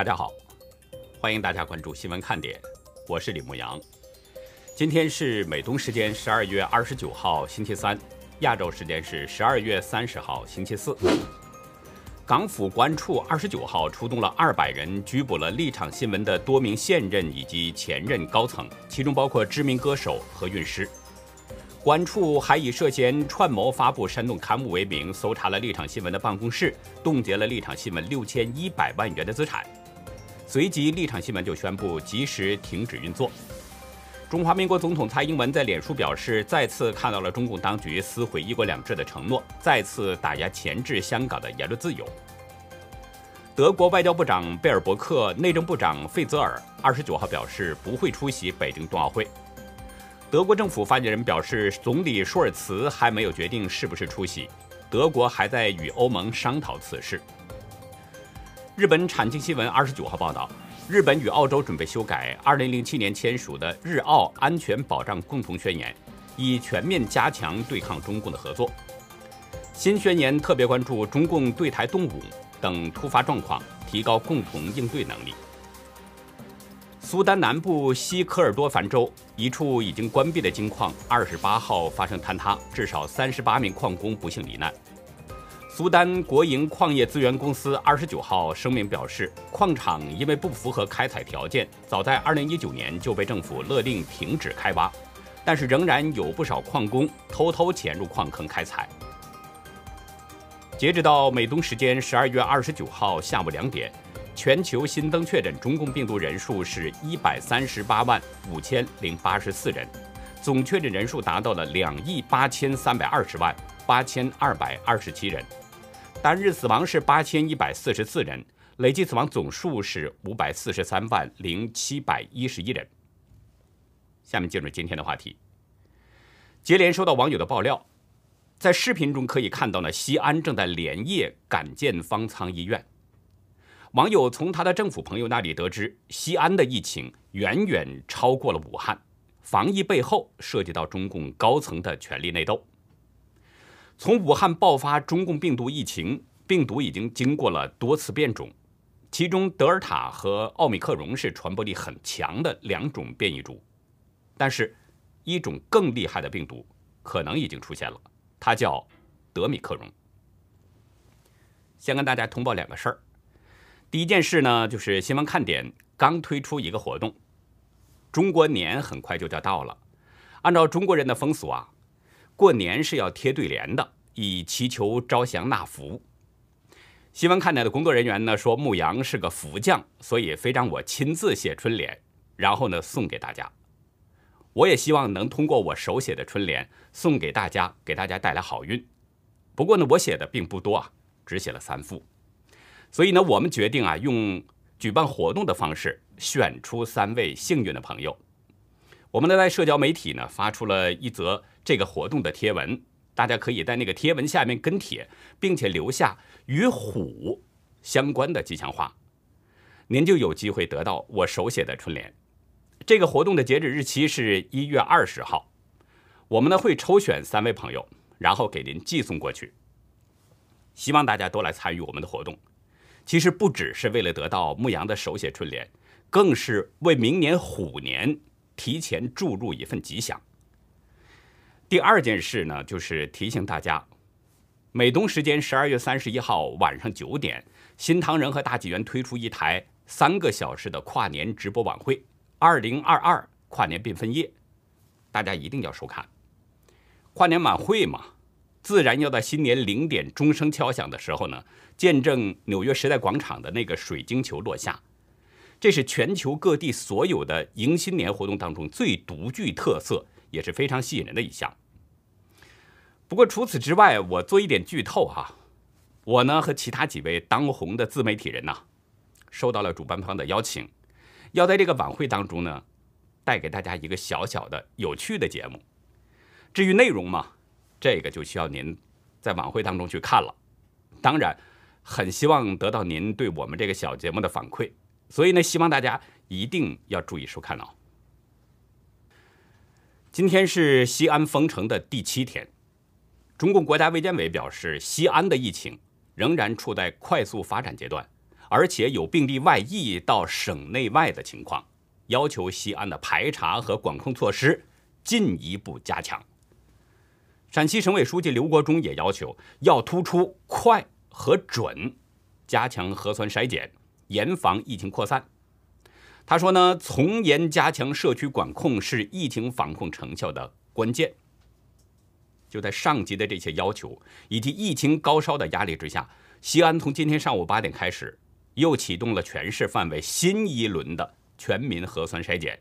大家好，欢迎大家关注新闻看点，我是李牧阳。今天是美东时间十二月二十九号星期三，亚洲时间是十二月三十号星期四。港府国安处二十九号出动了二百人，拘捕了立场新闻的多名现任以及前任高层，其中包括知名歌手和韵诗。国安处还以涉嫌串谋发布煽动刊物为名，搜查了立场新闻的办公室，冻结了立场新闻六千一百万元的资产。随即，立场新闻就宣布及时停止运作。中华民国总统蔡英文在脸书表示，再次看到了中共当局撕毁“一国两制”的承诺，再次打压钳制香港的言论自由。德国外交部长贝尔伯克、内政部长费泽尔二十九号表示不会出席北京冬奥会。德国政府发言人表示，总理舒尔茨还没有决定是不是出席，德国还在与欧盟商讨此事。日本产经新闻二十九号报道，日本与澳洲准备修改二零零七年签署的日澳安全保障共同宣言，以全面加强对抗中共的合作。新宣言特别关注中共对台动武等突发状况，提高共同应对能力。苏丹南部西科尔多凡州一处已经关闭的金矿，二十八号发生坍塌，至少三十八名矿工不幸罹难。苏丹国营矿业资源公司二十九号声明表示，矿场因为不符合开采条件，早在二零一九年就被政府勒令停止开挖，但是仍然有不少矿工偷偷潜入矿坑开采。截止到美东时间十二月二十九号下午两点。全球新增确诊中共病毒人数是一百三十八万五千零八十四人，总确诊人数达到了两亿八千三百二十万八千二百二十七人，单日死亡是八千一百四十四人，累计死亡总数是五百四十三万零七百一十一人。下面进入今天的话题。接连收到网友的爆料，在视频中可以看到呢，西安正在连夜赶建方舱医院。网友从他的政府朋友那里得知，西安的疫情远远超过了武汉，防疫背后涉及到中共高层的权力内斗。从武汉爆发中共病毒疫情，病毒已经经过了多次变种，其中德尔塔和奥密克戎是传播力很强的两种变异株，但是，一种更厉害的病毒可能已经出现了，它叫德米克戎。先跟大家通报两个事儿。第一件事呢，就是新闻看点刚推出一个活动，中国年很快就要到了。按照中国人的风俗啊，过年是要贴对联的，以祈求招祥纳福。新闻看台的工作人员呢说，牧羊是个福将，所以非让我亲自写春联，然后呢送给大家。我也希望能通过我手写的春联送给大家，给大家带来好运。不过呢，我写的并不多啊，只写了三副。所以呢，我们决定啊，用举办活动的方式选出三位幸运的朋友。我们呢在社交媒体呢发出了一则这个活动的贴文，大家可以在那个贴文下面跟帖，并且留下与虎相关的吉祥话，您就有机会得到我手写的春联。这个活动的截止日期是一月二十号，我们呢会抽选三位朋友，然后给您寄送过去。希望大家都来参与我们的活动。其实不只是为了得到牧羊的手写春联，更是为明年虎年提前注入一份吉祥。第二件事呢，就是提醒大家，美东时间十二月三十一号晚上九点，新唐人和大纪元推出一台三个小时的跨年直播晚会——二零二二跨年缤纷夜，大家一定要收看。跨年晚会嘛，自然要在新年零点钟声敲响的时候呢。见证纽约时代广场的那个水晶球落下，这是全球各地所有的迎新年活动当中最独具特色，也是非常吸引人的一项。不过除此之外，我做一点剧透哈，我呢和其他几位当红的自媒体人呐，收到了主办方的邀请，要在这个晚会当中呢，带给大家一个小小的有趣的节目。至于内容嘛，这个就需要您在晚会当中去看了。当然。很希望得到您对我们这个小节目的反馈，所以呢，希望大家一定要注意收看哦。今天是西安封城的第七天，中共国家卫健委表示，西安的疫情仍然处在快速发展阶段，而且有病例外溢到省内外的情况，要求西安的排查和管控措施进一步加强。陕西省委书记刘国中也要求要突出快和准，加强核酸筛检，严防疫情扩散。他说呢，从严加强社区管控是疫情防控成效的关键。就在上级的这些要求以及疫情高烧的压力之下，西安从今天上午八点开始，又启动了全市范围新一轮的全民核酸筛检。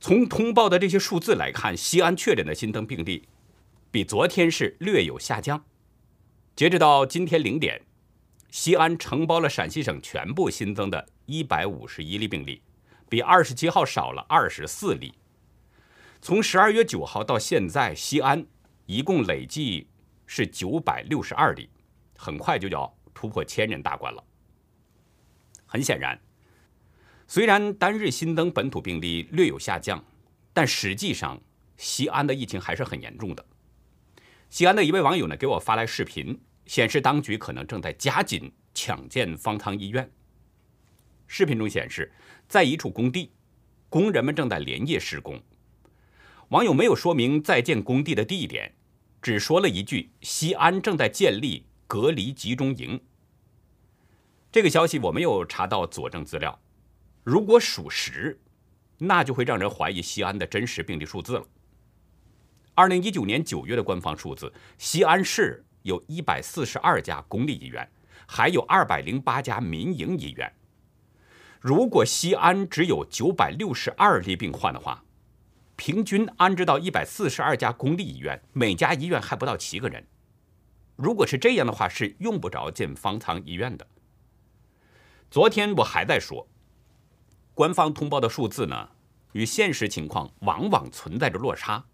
从通报的这些数字来看，西安确诊的新增病例比昨天是略有下降。截止到今天零点，西安承包了陕西省全部新增的一百五十一例病例，比二十七号少了二十四例。从十二月九号到现在，西安一共累计是九百六十二例，很快就要突破千人大关了。很显然，虽然单日新增本土病例略有下降，但实际上西安的疫情还是很严重的。西安的一位网友呢给我发来视频，显示当局可能正在加紧抢建方舱医院。视频中显示，在一处工地，工人们正在连夜施工。网友没有说明在建工地的地点，只说了一句：“西安正在建立隔离集中营。”这个消息我没有查到佐证资料，如果属实，那就会让人怀疑西安的真实病例数字了。二零一九年九月的官方数字，西安市有一百四十二家公立医院，还有二百零八家民营医院。如果西安只有九百六十二例病患的话，平均安置到一百四十二家公立医院，每家医院还不到七个人。如果是这样的话，是用不着建方舱医院的。昨天我还在说，官方通报的数字呢，与现实情况往往存在着落差，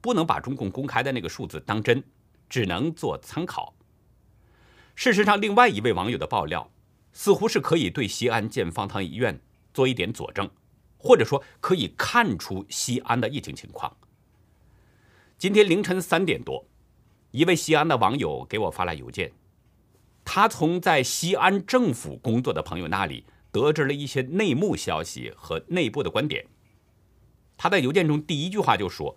不能把中共公开的那个数字当真，只能做参考。事实上，另外一位网友的爆料，似乎是可以对西安建方舱医院做一点佐证。或者说可以看出西安的疫情情况。今天凌晨三点多，一位西安的网友给我发来邮件，他从在西安政府工作的朋友那里得知了一些内幕消息和内部的观点。他在邮件中第一句话就说：“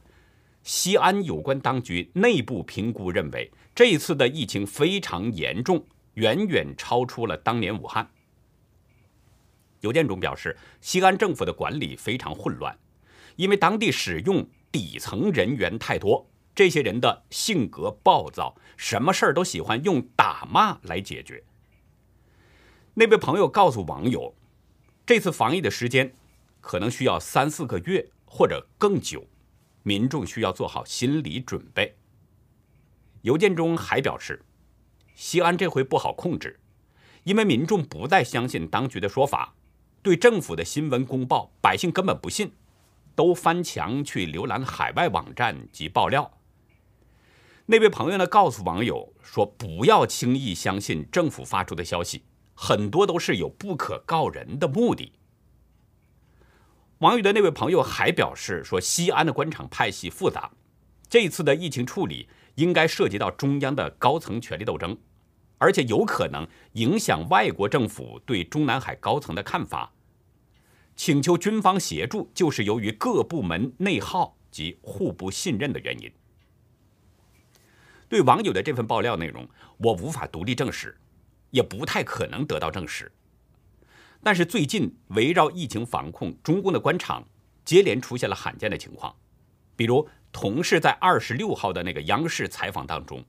西安有关当局内部评估认为，这一次的疫情非常严重，远远超出了当年武汉。”邮件中表示，西安政府的管理非常混乱，因为当地使用底层人员太多，这些人的性格暴躁，什么事儿都喜欢用打骂来解决。那位朋友告诉网友，这次防疫的时间可能需要三四个月或者更久，民众需要做好心理准备。邮件中还表示，西安这回不好控制，因为民众不再相信当局的说法。对政府的新闻公报，百姓根本不信，都翻墙去浏览海外网站及爆料。那位朋友呢，告诉网友说：“不要轻易相信政府发出的消息，很多都是有不可告人的目的。”网友的那位朋友还表示说：“西安的官场派系复杂，这一次的疫情处理应该涉及到中央的高层权力斗争。”而且有可能影响外国政府对中南海高层的看法，请求军方协助，就是由于各部门内耗及互不信任的原因。对网友的这份爆料内容，我无法独立证实，也不太可能得到证实。但是最近围绕疫情防控，中共的官场接连出现了罕见的情况，比如同事在二十六号的那个央视采访当中。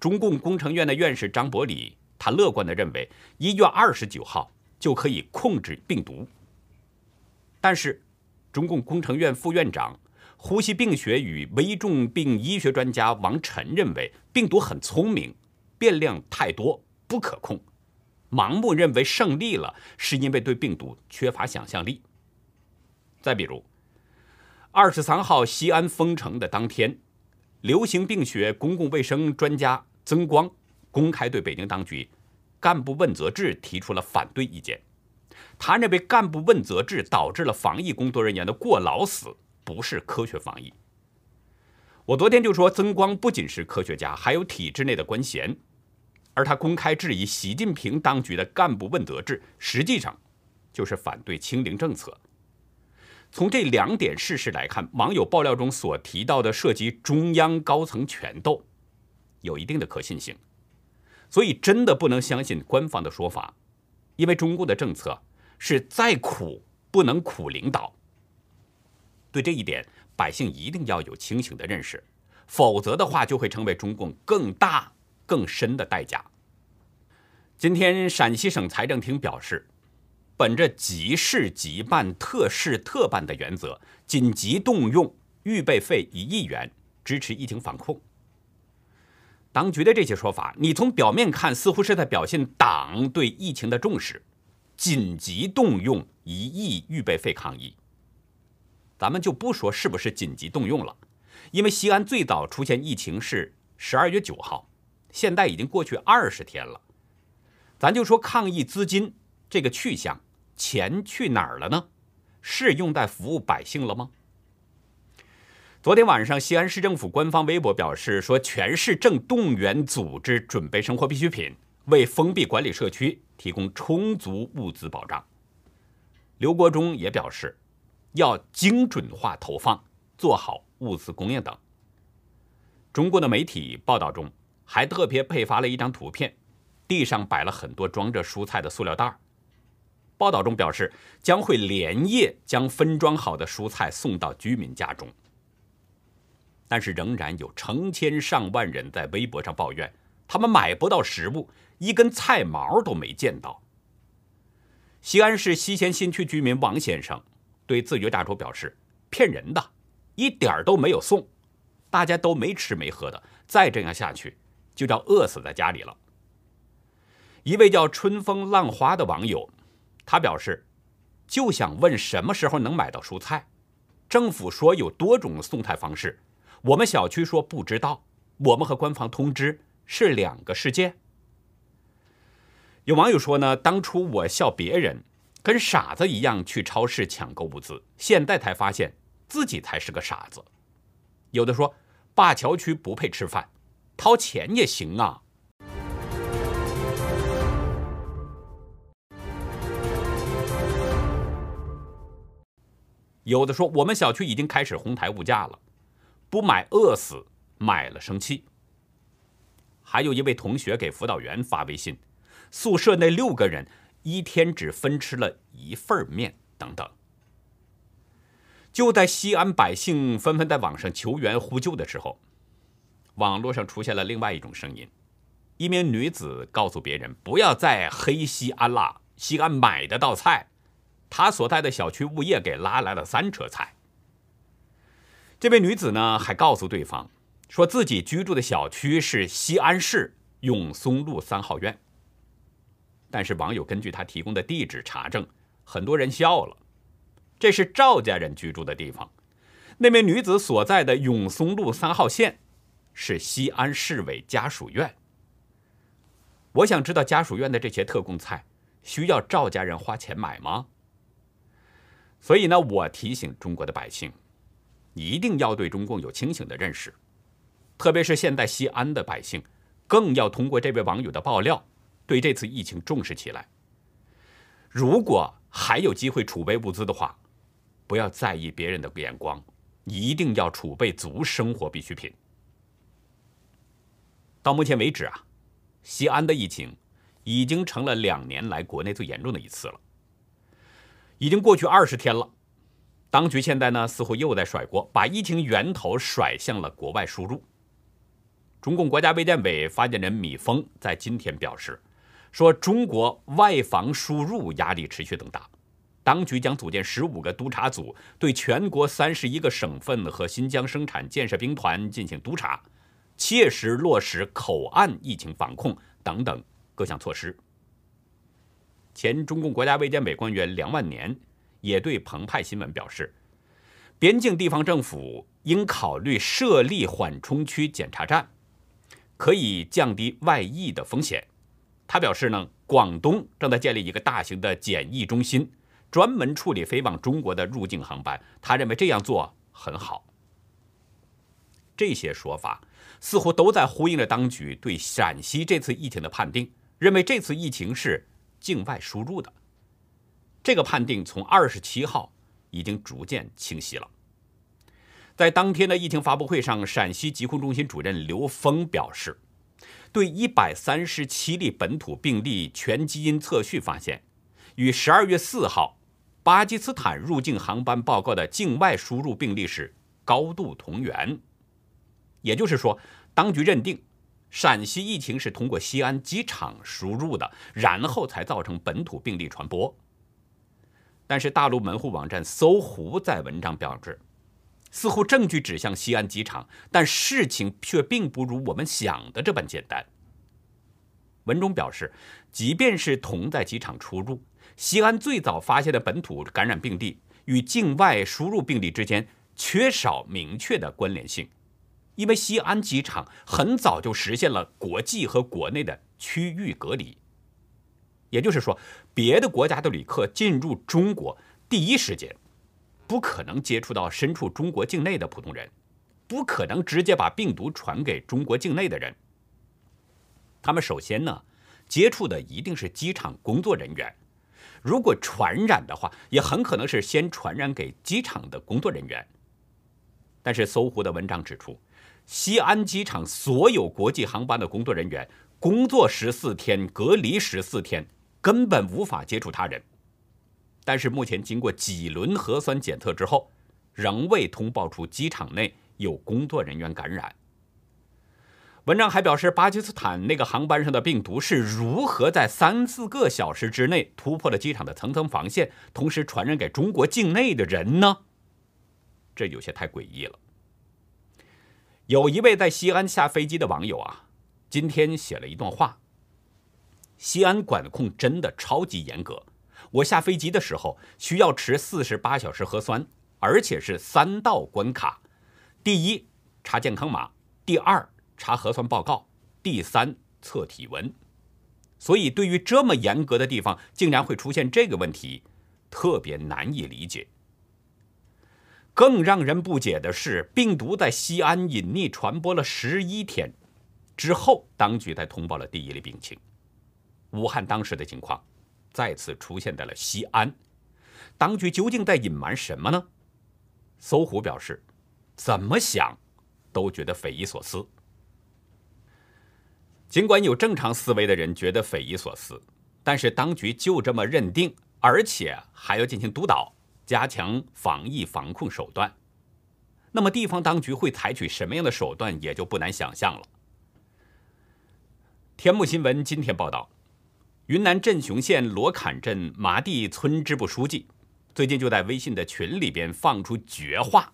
中共工程院的院士张伯礼，他乐观地认为一月二十九号就可以控制病毒。但是，中共工程院副院长、呼吸病学与危重病医学专家王晨认为，病毒很聪明，变量太多，不可控。盲目认为胜利了，是因为对病毒缺乏想象力。再比如，二十三号西安封城的当天，流行病学公共卫生专家。曾光公开对北京当局干部问责制提出了反对意见，他认为干部问责制导致了防疫工作人员的过劳死，不是科学防疫。我昨天就说，曾光不仅是科学家，还有体制内的官衔，而他公开质疑习近平当局的干部问责制，实际上就是反对清零政策。从这两点事实来看，网友爆料中所提到的涉及中央高层权斗，有一定的可信性。所以，真的不能相信官方的说法，因为中共的政策是再苦不能苦领导。对这一点，百姓一定要有清醒的认识，否则的话，就会成为中共更大更深的代价。今天，陕西省财政厅表示。本着急事急办、特事特办的原则，紧急动用预备费一亿元支持疫情防控。当局的这些说法，你从表面看似乎是在表现党对疫情的重视，紧急动用一亿预备费抗疫。咱们就不说是不是紧急动用了，因为西安最早出现疫情是十二月九号，现在已经过去二十天了。咱就说抗疫资金这个去向。钱去哪儿了呢？是用在服务百姓了吗？昨天晚上，西安市政府官方微博表示说，全市正动员组织准备生活必需品，为封闭管理社区提供充足物资保障。刘国中也表示，要精准化投放，做好物资供应等。中国的媒体报道中还特别配发了一张图片，地上摆了很多装着蔬菜的塑料袋。报道中表示，将会连夜将分装好的蔬菜送到居民家中。但是，仍然有成千上万人在微博上抱怨，他们买不到食物，一根菜毛都没见到。西安市西咸新区居民王先生对自觉大厨表示：“骗人的，一点儿都没有送，大家都没吃没喝的，再这样下去，就要饿死在家里了。”一位叫“春风浪花”的网友。他表示，就想问什么时候能买到蔬菜。政府说有多种送菜方式，我们小区说不知道，我们和官方通知是两个世界。有网友说呢，当初我笑别人跟傻子一样去超市抢购物资，现在才发现自己才是个傻子。有的说灞桥区不配吃饭，掏钱也行啊。有的说，我们小区已经开始哄抬物价了，不买饿死，买了生气。还有一位同学给辅导员发微信，宿舍那六个人一天只分吃了一份面，等等。就在西安百姓纷纷在网上求援呼救的时候，网络上出现了另外一种声音：一名女子告诉别人，不要再黑西安了，西安买得到菜。她所在的小区物业给拉来了三车菜。这位女子呢，还告诉对方，说自己居住的小区是西安市永松路三号院。但是网友根据他提供的地址查证，很多人笑了，这是赵家人居住的地方。那名女子所在的永松路三号线，是西安市委家属院。我想知道家属院的这些特供菜，需要赵家人花钱买吗？所以呢，我提醒中国的百姓，一定要对中共有清醒的认识，特别是现在西安的百姓，更要通过这位网友的爆料，对这次疫情重视起来。如果还有机会储备物资的话，不要在意别人的眼光，一定要储备足生活必需品。到目前为止啊，西安的疫情已经成了两年来国内最严重的一次了。已经过去二十天了，当局现在呢似乎又在甩锅，把疫情源头甩向了国外输入。中共国家卫健委发言人米峰在今天表示，说中国外防输入压力持续增大，当局将组建十五个督查组，对全国三十一个省份和新疆生产建设兵团进行督查，切实落实口岸疫情防控等等各项措施。前中共国家卫健委官员梁万年也对澎湃新闻表示，边境地方政府应考虑设立缓冲区检查站，可以降低外溢的风险。他表示呢，广东正在建立一个大型的检疫中心，专门处理飞往中国的入境航班。他认为这样做很好。这些说法似乎都在呼应着当局对陕西这次疫情的判定，认为这次疫情是境外输入的。这个判定从二十七号已经逐渐清晰了。在当天的疫情发布会上，陕西疾控中心主任刘峰表示，对一百三十七例本土病例全基因测序发现，与十二月四号巴基斯坦入境航班报告的境外输入病例是高度同源。也就是说，当局认定陕西疫情是通过西安机场输入的，然后才造成本土病例传播。但是，大陆门户网站搜狐在文章表示，似乎证据指向西安机场，但事情却并不如我们想的这般简单。文中表示，即便是同在机场出入，西安最早发现的本土感染病例与境外输入病例之间缺少明确的关联性。因为西安机场很早就实现了国际和国内的区域隔离，也就是说，别的国家的旅客进入中国第一时间，不可能接触到身处中国境内的普通人，不可能直接把病毒传给中国境内的人。他们首先呢，接触的一定是机场工作人员，如果传染的话，也很可能是先传染给机场的工作人员。但是搜狐的文章指出。西安机场所有国际航班的工作人员工作十四天，隔离十四天，根本无法接触他人。但是目前经过几轮核酸检测之后，仍未通报出机场内有工作人员感染。文章还表示，巴基斯坦那个航班上的病毒是如何在三四个小时之内突破了机场的层层防线，同时传染给中国境内的人呢？这有些太诡异了。有一位在西安下飞机的网友啊，今天写了一段话。西安管控真的超级严格，我下飞机的时候需要持四十八小时核酸，而且是三道关卡：第一查健康码，第二查核酸报告，第三测体温。所以，对于这么严格的地方，竟然会出现这个问题，特别难以理解。更让人不解的是，病毒在西安隐匿传播了十一天之后，当局才通报了第一例病情。武汉当时的情况再次出现在了西安，当局究竟在隐瞒什么呢？搜狐表示，怎么想都觉得匪夷所思。尽管有正常思维的人觉得匪夷所思，但是当局就这么认定，而且还要进行督导。加强防疫防控手段，那么地方当局会采取什么样的手段，也就不难想象了。天目新闻今天报道，云南镇雄县罗坎镇麻地村支部书记最近就在微信的群里边放出绝话：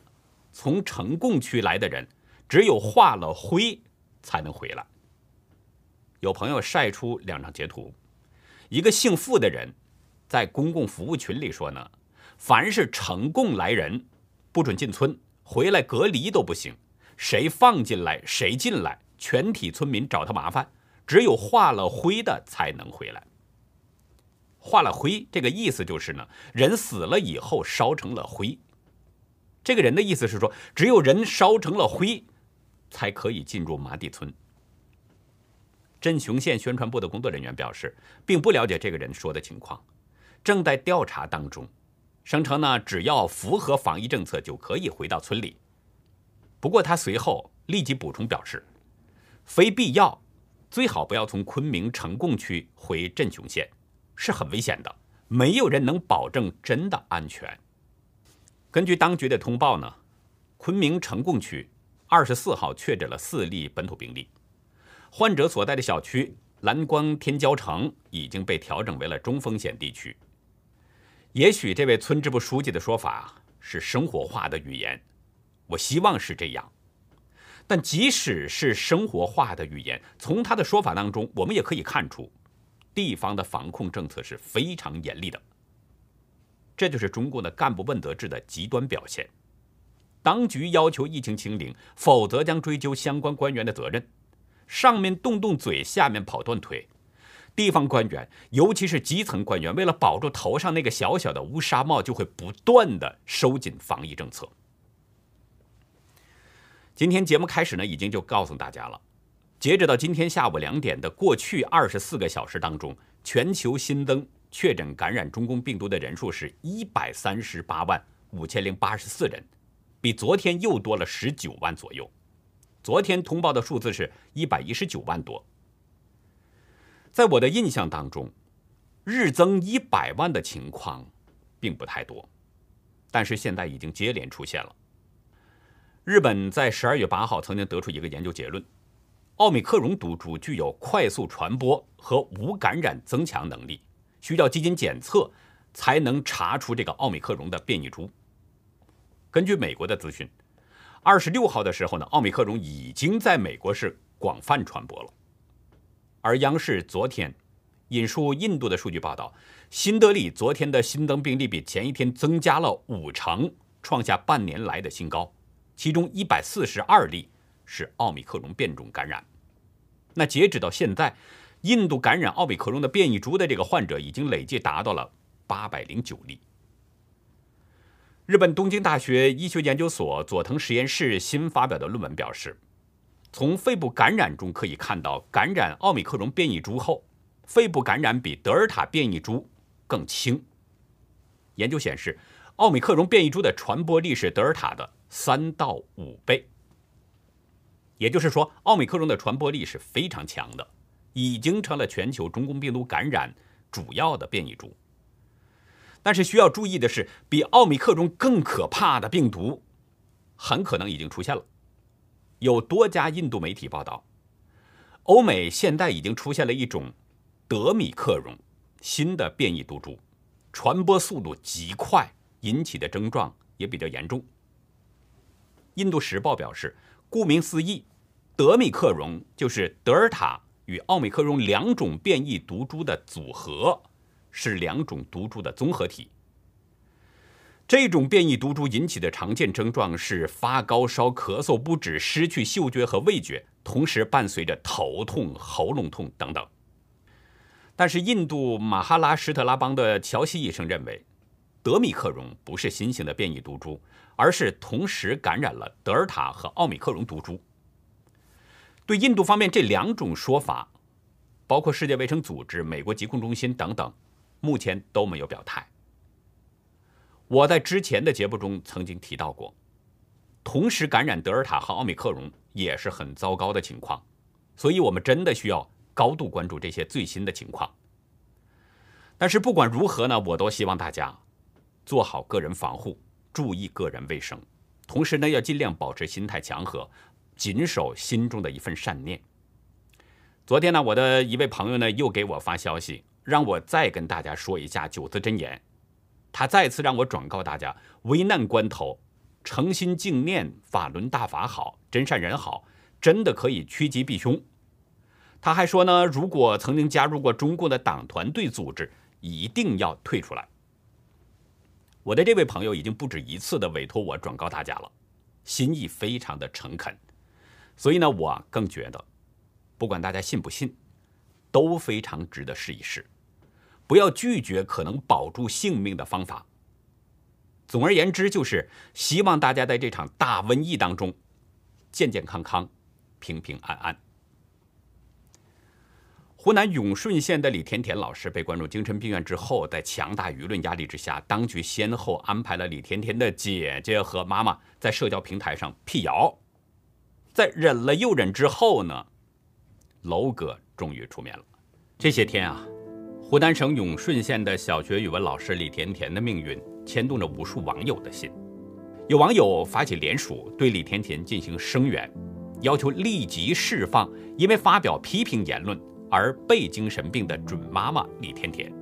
从城贡区来的人，只有化了灰才能回来。有朋友晒出两张截图，一个姓付的人在公共服务群里说呢。凡是城贡来人，不准进村，回来隔离都不行。谁放进来，谁进来，全体村民找他麻烦。只有化了灰的才能回来。化了灰，这个意思就是呢，人死了以后烧成了灰。这个人的意思是说，只有人烧成了灰，才可以进入麻地村。镇雄县宣传部的工作人员表示，并不了解这个人说的情况，正在调查当中。声称呢，只要符合防疫政策就可以回到村里。不过他随后立即补充表示，非必要，最好不要从昆明呈贡区回镇雄县，是很危险的，没有人能保证真的安全。根据当局的通报呢，昆明呈贡区二十四号确诊了四例本土病例，患者所在的小区蓝光天骄城已经被调整为了中风险地区。也许这位村支部书记的说法是生活化的语言，我希望是这样。但即使是生活化的语言，从他的说法当中，我们也可以看出，地方的防控政策是非常严厉的。这就是中共的干部问责制的极端表现。当局要求疫情清零，否则将追究相关官员的责任。上面动动嘴，下面跑断腿。地方官员，尤其是基层官员，为了保住头上那个小小的乌纱帽，就会不断的收紧防疫政策。今天节目开始呢，已经就告诉大家了，截止到今天下午两点的过去二十四个小时当中，全球新增确诊感染中共病毒的人数是一百三十八万五千零八十四人，比昨天又多了十九万左右。昨天通报的数字是一百一十九万多。在我的印象当中，日增一百万的情况并不太多，但是现在已经接连出现了。日本在十二月八号曾经得出一个研究结论：奥密克戎毒株具有快速传播和无感染增强能力，需要基因检测才能查出这个奥密克戎的变异株。根据美国的资讯，二十六号的时候呢，奥密克戎已经在美国是广泛传播了。而央视昨天引述印度的数据报道，新德里昨天的新增病例比前一天增加了五成，创下半年来的新高。其中一百四十二例是奥密克戎变种感染。那截止到现在，印度感染奥密克戎的变异株的这个患者已经累计达到了八百零九例。日本东京大学医学研究所佐藤实验室新发表的论文表示，从肺部感染中可以看到，感染奥密克戎变异株后，肺部感染比德尔塔变异株更轻。研究显示，奥密克戎变异株的传播力是德尔塔的。三到五倍，也就是说，奥密克戎的传播力是非常强的，已经成了全球中共病毒感染主要的变异株。但是需要注意的是，比奥密克戎更可怕的病毒，很可能已经出现了。有多家印度媒体报道，欧美现在已经出现了一种德米克戎新的变异毒株，传播速度极快，引起的症状也比较严重。印度时报表示，顾名思义，德米克戎就是德尔塔与奥密克戎两种变异毒株的组合，是两种毒株的综合体。这种变异毒株引起的常见症状是发高烧、咳嗽不止、失去嗅觉和味觉，同时伴随着头痛、喉咙痛等等。但是，印度马哈拉施特拉邦的乔西医生认为，德米克戎不是新型的变异毒株。而是同时感染了德尔塔和奥密克戎毒株。对印度方面这两种说法，包括世界卫生组织、美国疾控中心等等，目前都没有表态。我在之前的节目中曾经提到过，同时感染德尔塔和奥密克戎也是很糟糕的情况，所以我们真的需要高度关注这些最新的情况。但是不管如何呢，我都希望大家做好个人防护。注意个人卫生，同时呢，要尽量保持心态强和，谨守心中的一份善念。昨天呢，我的一位朋友呢又给我发消息，让我再跟大家说一下九字真言。他再次让我转告大家：危难关头，诚心敬念法轮大法好，真善人好，真的可以趋吉避凶。他还说呢，如果曾经加入过中共的党团队组织，一定要退出来。我的这位朋友已经不止一次的委托我转告大家了，心意非常的诚恳，所以呢，我更觉得，不管大家信不信，都非常值得试一试，不要拒绝可能保住性命的方法。总而言之，就是希望大家在这场大瘟疫当中，健健康康，平平安安。湖南永顺县的李甜甜老师被关入精神病院之后，在强大舆论压力之下，当局先后安排了李甜甜的姐姐和妈妈在社交平台上辟谣。在忍了又忍之后呢，楼哥终于出面了。这些天啊，湖南省永顺县的小学语文老师李甜甜的命运牵动着无数网友的心。有网友发起联署，对李甜甜进行声援，要求立即释放因为发表批评言论。而被精神病的准妈妈李甜甜，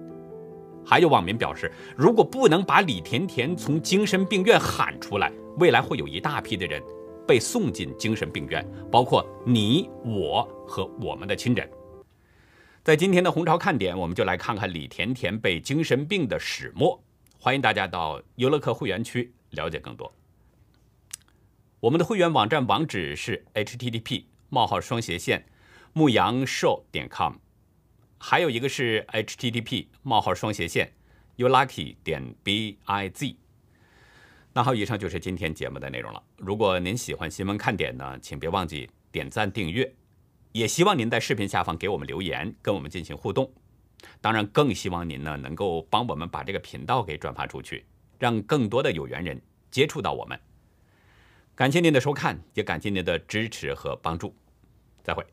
还有网民表示，如果不能把李甜甜从精神病院喊出来，未来会有一大批的人被送进精神病院，包括你我和我们的亲人。在今天的红潮看点，我们就来看看李甜甜被精神病的始末。欢迎大家到优乐客会员区了解更多。我们的会员网站网址是 http: 冒号双斜线。牧羊 show 点 com，还有一个是 http: 冒号双斜线 youlucky 点 biz。那好，以上就是今天节目的内容了。如果您喜欢新闻看点呢，请别忘记点赞订阅，也希望您在视频下方给我们留言，跟我们进行互动。当然，更希望您呢能够帮我们把这个频道给转发出去，让更多的有缘人接触到我们。感谢您的收看，也感谢您的支持和帮助。再会。